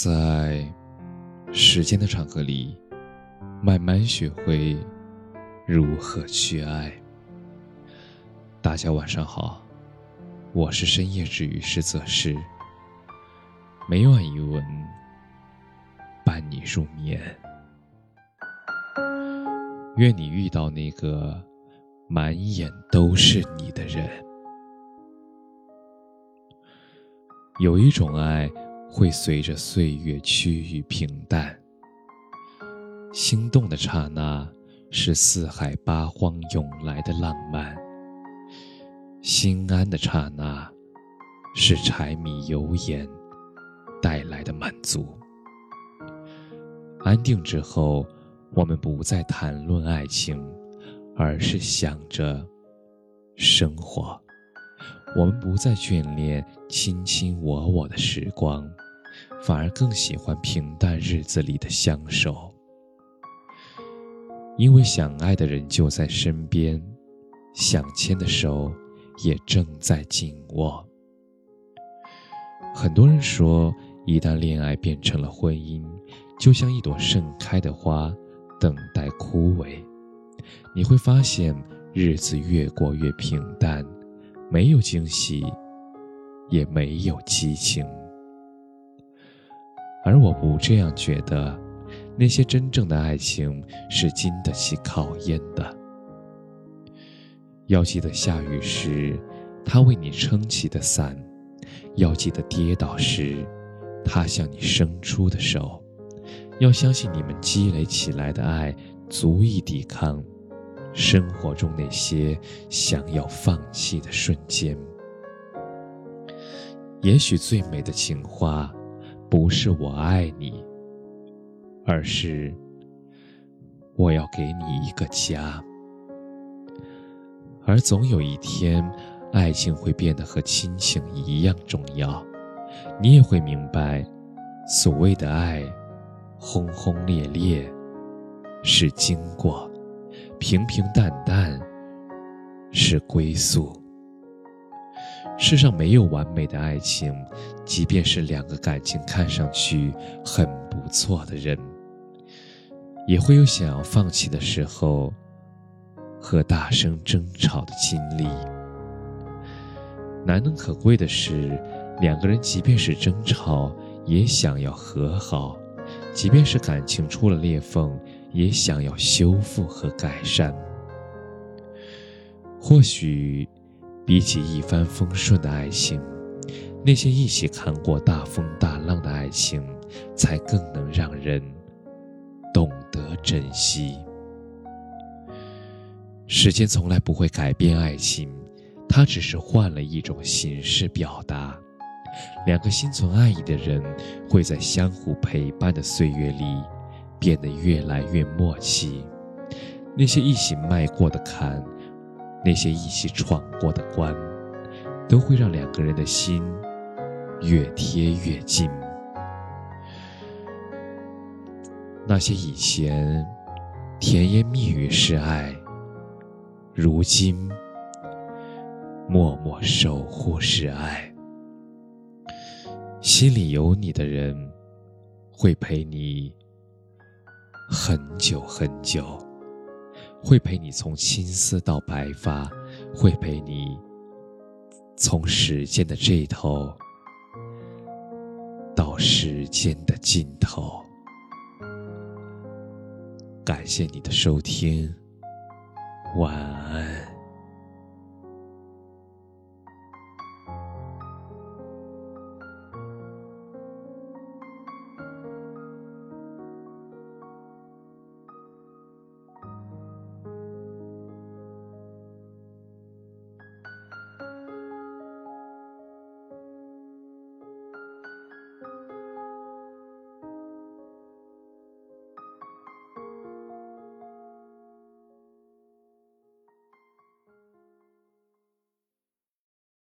在时间的长河里，慢慢学会如何去爱。大家晚上好，我是深夜治愈师泽师，每晚一文伴你入眠。愿你遇到那个满眼都是你的人。有一种爱。会随着岁月趋于平淡。心动的刹那，是四海八荒涌来的浪漫；心安的刹那，是柴米油盐带来的满足。安定之后，我们不再谈论爱情，而是想着生活。我们不再眷恋卿卿我我的时光，反而更喜欢平淡日子里的相守。因为想爱的人就在身边，想牵的手也正在紧握。很多人说，一旦恋爱变成了婚姻，就像一朵盛开的花，等待枯萎。你会发现，日子越过越平淡。没有惊喜，也没有激情，而我不这样觉得。那些真正的爱情是经得起考验的。要记得下雨时，他为你撑起的伞；要记得跌倒时，他向你伸出的手。要相信你们积累起来的爱足以抵抗。生活中那些想要放弃的瞬间，也许最美的情话，不是我爱你，而是我要给你一个家。而总有一天，爱情会变得和亲情一样重要，你也会明白，所谓的爱，轰轰烈烈，是经过。平平淡淡是归宿。世上没有完美的爱情，即便是两个感情看上去很不错的人，也会有想要放弃的时候和大声争吵的经历。难能可贵的是，两个人即便是争吵，也想要和好；即便是感情出了裂缝。也想要修复和改善。或许，比起一帆风顺的爱情，那些一起看过大风大浪的爱情，才更能让人懂得珍惜。时间从来不会改变爱情，它只是换了一种形式表达。两个心存爱意的人，会在相互陪伴的岁月里。变得越来越默契，那些一起迈过的坎，那些一起闯过的关，都会让两个人的心越贴越近。那些以前甜言蜜语是爱，如今默默守护是爱。心里有你的人，会陪你。很久很久，会陪你从青丝到白发，会陪你从时间的这头到时间的尽头。感谢你的收听，晚安。